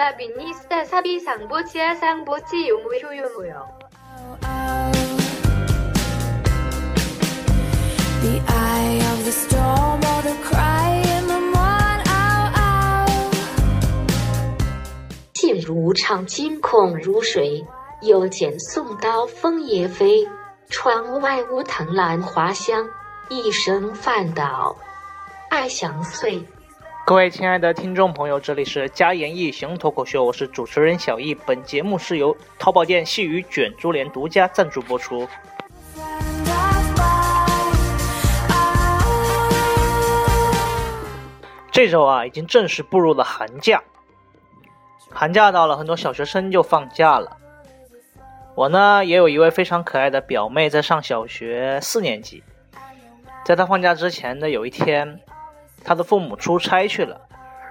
사비니마 비니스타 사비 상보치아 상보치 요무요 요무요. The eye of the storm or the cry in the morn. Ow, ow. 静如长惊恐如水，又见宋刀锋也飞。窗外梧藤兰花香，一声饭岛爱相随。 各位亲爱的听众朋友，这里是家言易行脱口秀，我是主持人小易。本节目是由淘宝店细雨卷珠帘独家赞助播出。这周啊，已经正式步入了寒假。寒假到了，很多小学生就放假了。我呢，也有一位非常可爱的表妹，在上小学四年级。在她放假之前的有一天，他的父母出差去了，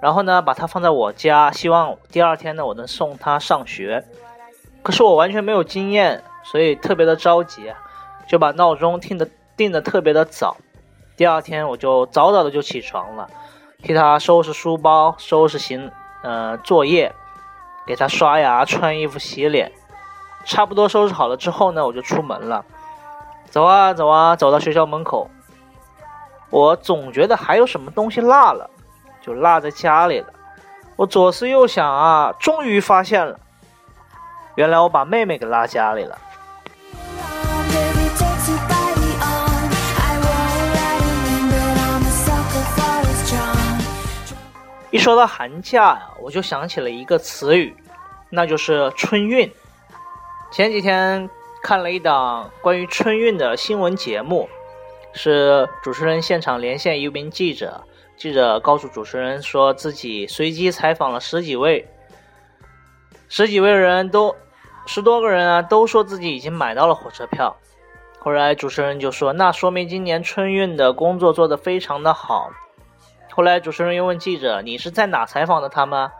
然后呢，把他放在我家，希望第二天呢，我能送他上学。可是我完全没有经验，所以特别的着急，就把闹钟定的定的特别的早。第二天我就早早的就起床了，替他收拾书包、收拾行呃作业，给他刷牙、穿衣服、洗脸。差不多收拾好了之后呢，我就出门了。走啊走啊，走到学校门口，我总觉得还有什么东西落了，就落在家里了。我左思右想啊，终于发现了，原来我把妹妹给落家里了。一说到寒假呀，我就想起了一个词语，那就是春运。前几天看了一档关于春运的新闻节目，是主持人现场连线一名记者，记者告诉主持人说自己随机采访了十几位，十几位人都十多个人啊，都说自己已经买到了火车票。后来主持人就说，那说明今年春运的工作做得非常的好。后来主持人又问记者：“你是在哪采访的他们？”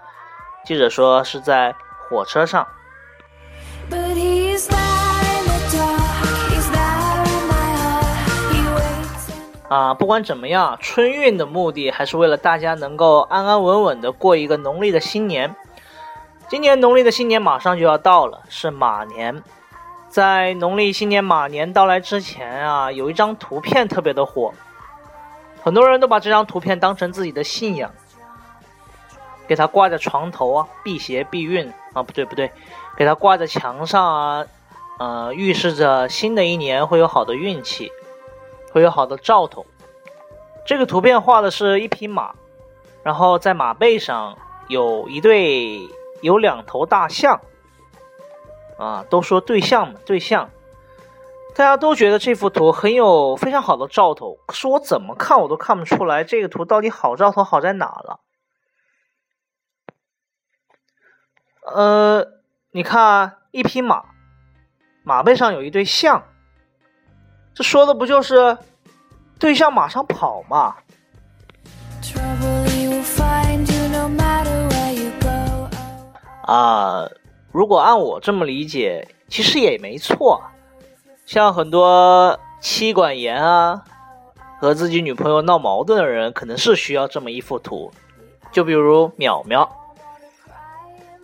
记者说：“是在火车上。啊，不管怎么样，春运的目的还是为了大家能够安安稳稳的过一个农历的新年。今年农历的新年马上就要到了，是马年。在农历新年马年到来之前啊，有一张图片特别的火，很多人都把这张图片当成自己的信仰，给它挂在床头啊，辟邪避孕啊，不对不对，给它挂在墙上啊，呃，预示着新的一年会有好的运气，会有好的兆头。这个图片画的是一匹马，然后在马背上有一对有两头大象，啊，都说对象嘛，对象，大家都觉得这幅图很有非常好的兆头，可是我怎么看我都看不出来这个图到底好兆头好在哪了。呃，你看一匹马，马背上有一对象，这说的不就是对象马上跑嘛？trouble he will find you no matter where you go. Oh. 啊，如果按我这么理解，其实也没错。像很多妻管严啊，和自己女朋友闹矛盾的人，可能是需要这么一幅图。就比如淼淼，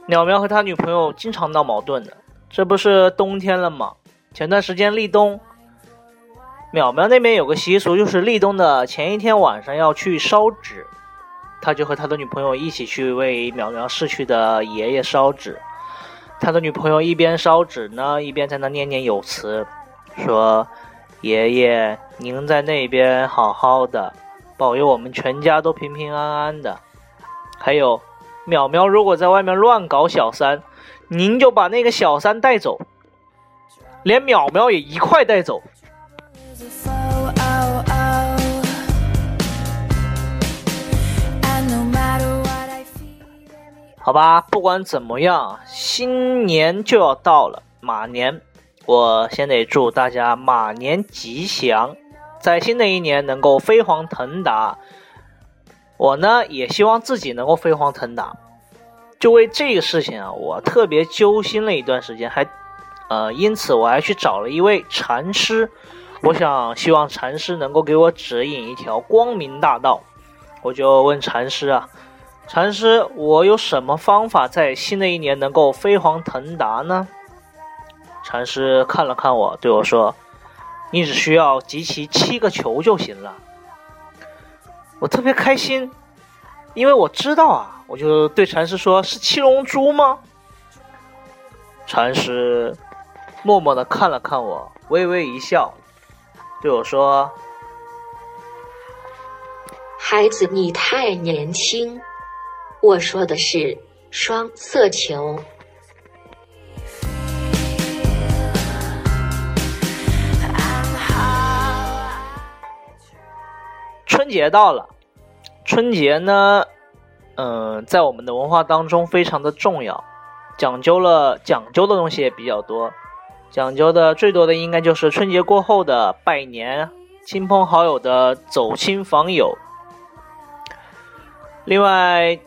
淼淼和他女朋友经常闹矛盾的。这不是冬天了吗？前段时间立冬，淼淼那边有个习俗，就是立冬的前一天晚上要去烧纸。他就和他的女朋友一起去为淼淼逝去的爷爷烧纸。他的女朋友一边烧纸呢，一边在那念念有词，说：“爷爷，您在那边好好的，保佑我们全家都平平安安的。还有，淼淼如果在外面乱搞小三，您就把那个小三带走，连淼淼也一块带走。”好吧，不管怎么样，新年就要到了，马年，我先得祝大家马年吉祥，在新的一年能够飞黄腾达。我呢，也希望自己能够飞黄腾达。就为这个事情啊，我特别揪心了一段时间，还，呃，因此我还去找了一位禅师，我想希望禅师能够给我指引一条光明大道。我就问禅师啊，禅师，我有什么方法在新的一年能够飞黄腾达呢？禅师看了看我，对我说：“你只需要集齐七个球就行了。”我特别开心，因为我知道啊，我就对禅师说：“是七龙珠吗？”禅师默默的看了看我，微微一笑，对我说：“孩子，你太年轻。我说的是双色球。春节到了，春节呢，嗯、在我们的文化当中非常的重要，讲究了讲究的东西也比较多，讲究的最多的应该就是春节过后的拜年，亲朋好友的走亲访友。另外，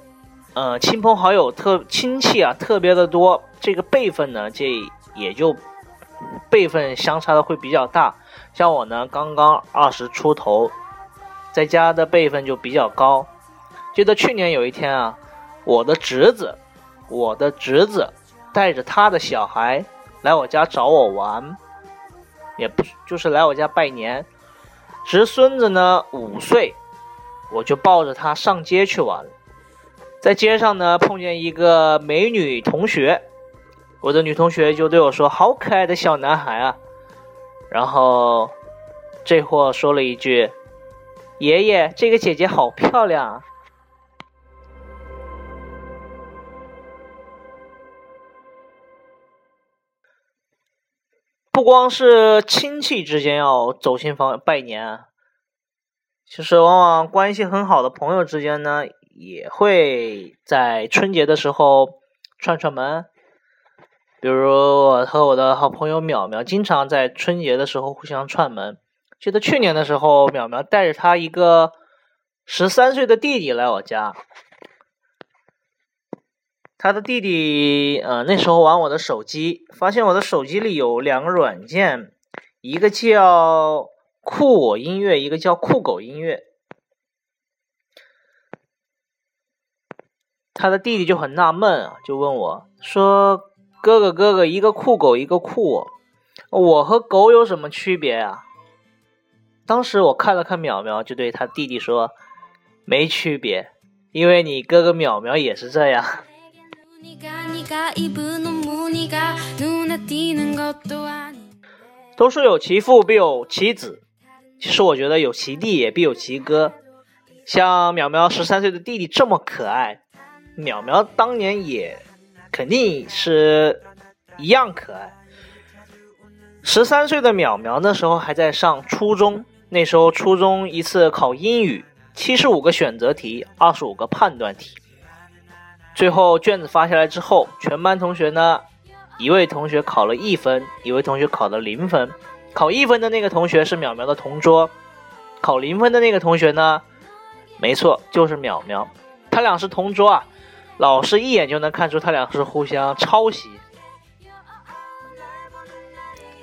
呃，亲朋好友特亲戚啊特别的多，这个辈分呢，这也就辈分相差的会比较大。像我呢，刚刚二十出头，在家的辈分就比较高。记得去年有一天啊，我的侄子，我的侄子带着他的小孩来我家找我玩，也不就是来我家拜年。侄孙子呢五岁，我就抱着他上街去玩。在街上呢碰见一个美女同学，我的女同学就对我说：“好可爱的小男孩啊！”然后这货说了一句：“爷爷，这个姐姐好漂亮啊。”不光是亲戚之间要走亲访拜年啊，其实往往关系很好的朋友之间呢，也会在春节的时候串串门。比如我和我的好朋友淼淼，经常在春节的时候互相串门。记得去年的时候，淼淼带着他一个十三岁的弟弟来我家，他的弟弟呃那时候玩我的手机，发现我的手机里有两个软件，一个叫酷我音乐，一个叫酷狗音乐。他的弟弟就很纳闷啊，就问我说：“哥哥，哥哥，一个酷狗，一个酷我，我和狗有什么区别啊？”当时我看了看淼淼，就对他弟弟说：“没区别，因为你哥哥淼淼也是这样。”都说有其父必有其子，其实我觉得有其弟也必有其哥。像淼淼十三岁的弟弟这么可爱，淼淼当年也肯定是一样可爱。十三岁的淼淼那时候还在上初中，那时候初中一次考英语，七十五个选择题，二十五个判断题。最后卷子发下来之后，全班同学呢，一位同学考了一分，一位同学考了零分。考一分的那个同学是淼淼的同桌，考零分的那个同学呢，没错，就是淼淼。他俩是同桌啊，老师一眼就能看出他俩是互相抄袭。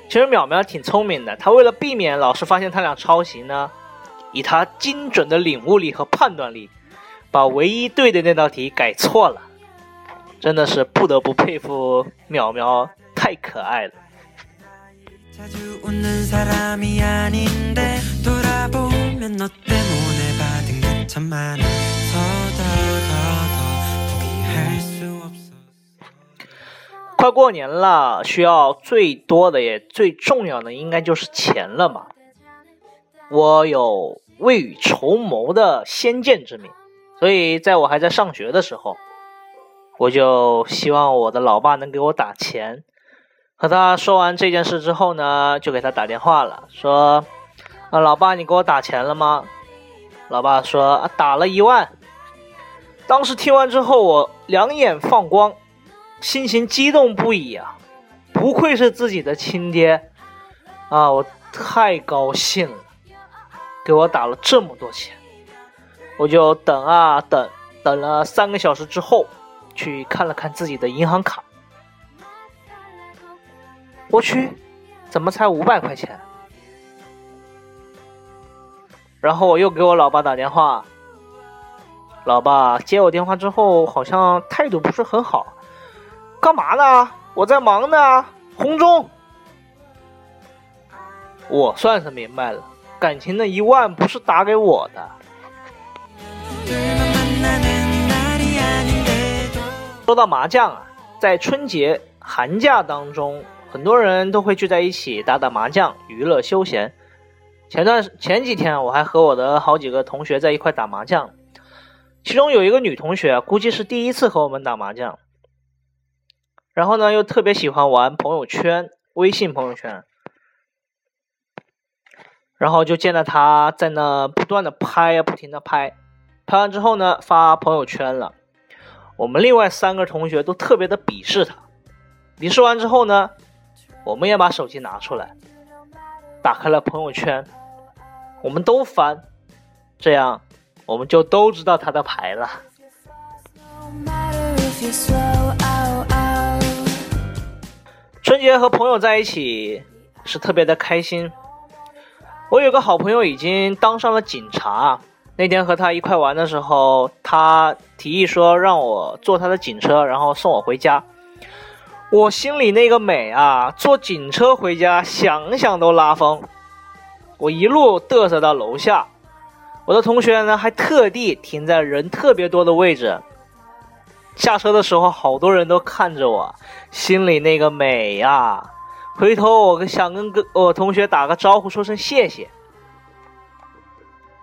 其实淼淼挺聪明的，他为了避免老师发现他俩抄袭呢，以他精准的领悟力和判断力，把唯一对的那道题改错了。真的是不得不佩服淼淼，太可爱了。快过年了，需要最多的也最重要的应该就是钱了嘛。我有未雨绸缪的先见之明，所以在我还在上学的时候，我就希望我的老爸能给我打钱。和他说完这件事之后呢，就给他打电话了，说：“啊，老爸，你给我打钱了吗？”老爸说：“啊，打了一万。”当时听完之后，我两眼放光，心情激动不已啊！不愧是自己的亲爹啊，我太高兴了，给我打了这么多钱，我就等啊等，等了三个小时之后，去看了看自己的银行卡，我去，怎么才五百块钱？然后我又给我老爸打电话，老爸接我电话之后，好像态度不是很好。干嘛呢？我在忙呢。红中。我算是明白了。感情的一万不是打给我的。说到麻将啊在春节寒假当中很多人都会聚在一起打打麻将娱乐休闲。前段前几天我还和我的好几个同学在一块打麻将。其中有一个女同学估计是第一次和我们打麻将。然后呢，又特别喜欢玩朋友圈、微信朋友圈，然后就见到他在那不断的拍啊，不停的拍，拍完之后呢，发朋友圈了。我们另外三个同学都特别的鄙视他。鄙视完之后呢，我们也把手机拿出来，打开了朋友圈，我们都翻，这样我们就都知道他的牌了。节和朋友在一起是特别的开心。我有个好朋友已经当上了警察，那天和他一块玩的时候，他提议说让我坐他的警车，然后送我回家。我心里那个美啊，坐警车回家，想想都拉风。我一路嘚瑟到楼下，我的同学呢还特地停在人特别多的位置。下车的时候，好多人都看着我，心里那个美呀、回头我想跟个我同学打个招呼，说声谢谢。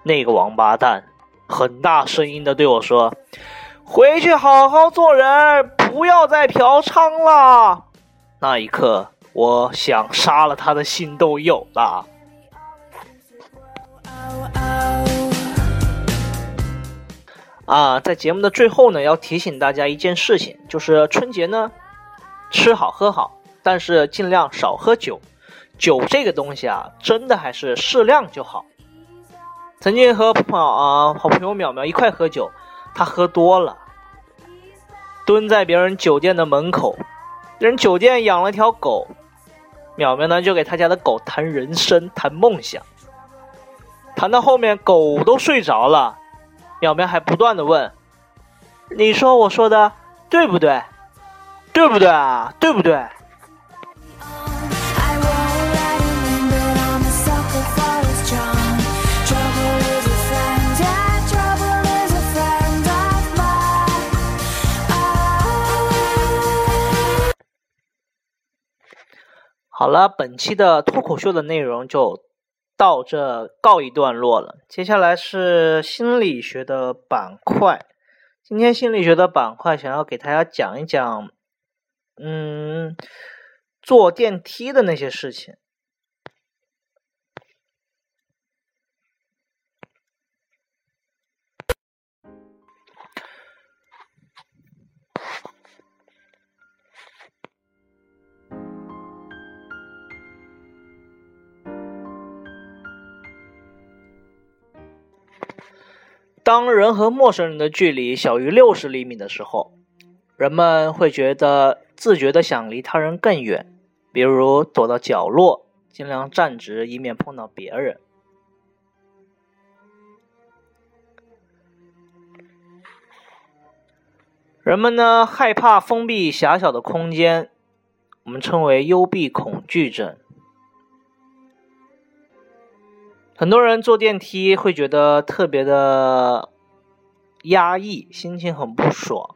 那个王八蛋很大声音的对我说：“回去好好做人，不要再嫖娼了。”那一刻，我想杀了他的心都有了。啊，在节目的最后呢，要提醒大家一件事情，就是春节呢，吃好喝好，但是尽量少喝酒。酒这个东西啊，真的还是适量就好。曾经和朋友啊好朋友淼淼一块喝酒，他喝多了，蹲在别人酒店的门口，人酒店养了条狗，淼淼呢就给他家的狗谈人生，谈梦想，谈到后面狗都睡着了。淼淼还不断的问：“你说我说的对不对？对不对啊？对不对好了，本期的脱口秀的内容就到这告一段落了。接下来是心理学的板块。今天心理学的板块想要给大家讲一讲，嗯，坐电梯的那些事情。当人和陌生人的距离小于六十厘米的时候，人们会觉得自觉的想离他人更远，比如躲到角落，尽量站直，以免碰到别人。人们呢害怕封闭狭小的空间，我们称为幽闭恐惧症。很多人坐电梯会觉得特别的压抑，心情很不爽。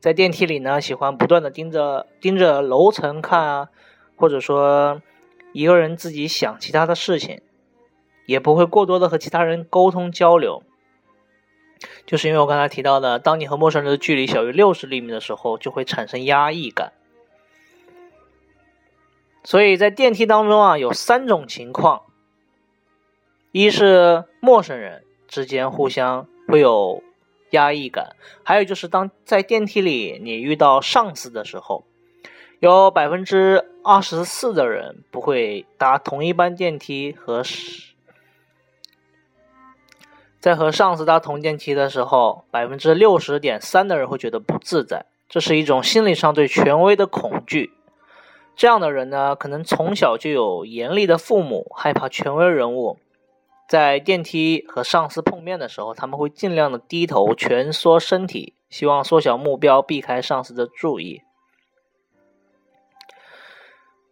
在电梯里呢，喜欢不断的盯着盯着楼层看啊，或者说一个人自己想其他的事情，也不会过多的和其他人沟通交流。就是因为我刚才提到的，当你和陌生人的距离小于六十厘米的时候，就会产生压抑感。所以在电梯当中啊，有三种情况。一是陌生人之间互相会有压抑感，还有就是当在电梯里你遇到上司的时候，有百分之二十四的人不会搭同一班电梯和在和上司搭同电梯的时候，百分之六十点三的人会觉得不自在，这是一种心理上对权威的恐惧。这样的人呢，可能从小就有严厉的父母，害怕权威人物。在电梯和上司碰面的时候，他们会尽量的低头蜷缩身体，希望缩小目标，避开上司的注意。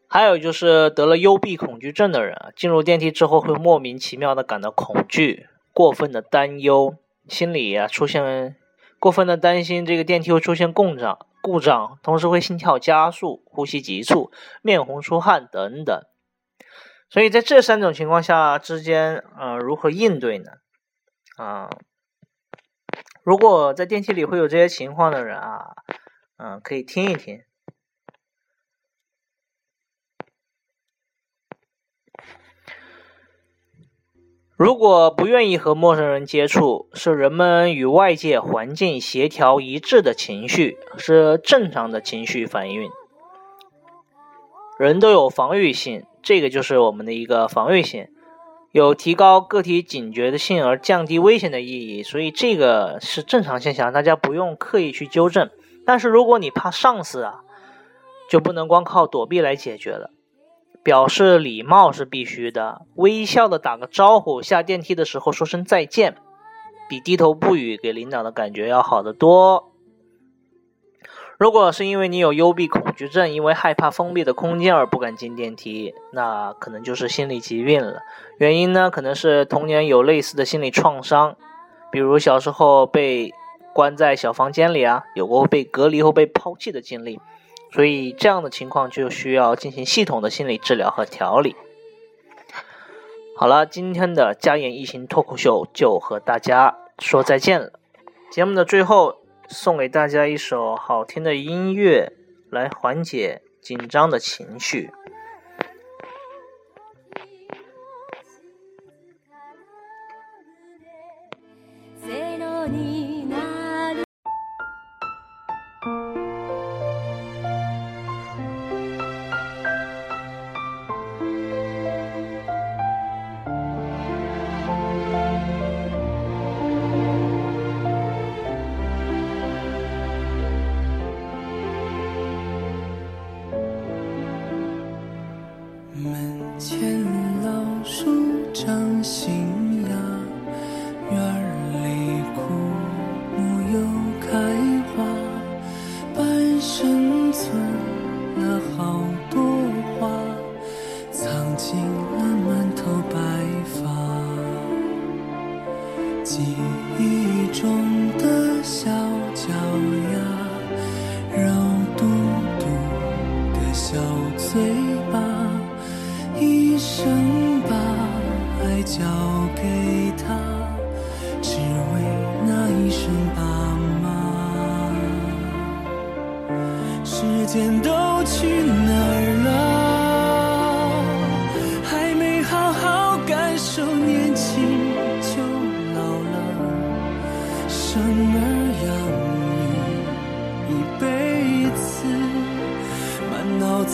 还有就是得了幽闭恐惧症的人，进入电梯之后会莫名其妙的感到恐惧、过分的担忧，心里啊出现过分的担心这个电梯会出现故障，故障，同时会心跳加速、呼吸急促、面红出汗等等。所以在这三种情况下之间，呃，如何应对呢？啊、如果在电梯里会有这些情况的人啊，嗯、可以听一听。如果不愿意和陌生人接触，是人们与外界环境协调一致的情绪，是正常的情绪反应。人都有防御性，这个就是我们的一个防御性，有提高个体警觉的性而降低危险的意义，所以这个是正常现象，大家不用刻意去纠正。但是如果你怕上司啊，就不能光靠躲避来解决了。表示礼貌是必须的，微笑的打个招呼，下电梯的时候说声再见，比低头不语给领导的感觉要好得多。如果是因为你有幽闭恐惧症，因为害怕封闭的空间而不敢进电梯，那可能就是心理疾病了。原因呢，可能是童年有类似的心理创伤，比如小时候被关在小房间里啊，有过被隔离后被抛弃的经历。所以这样的情况就需要进行系统的心理治疗和调理。好了，今天的家言一行脱口秀就和大家说再见了。节目的最后，送给大家一首好听的音乐，来缓解紧张的情绪。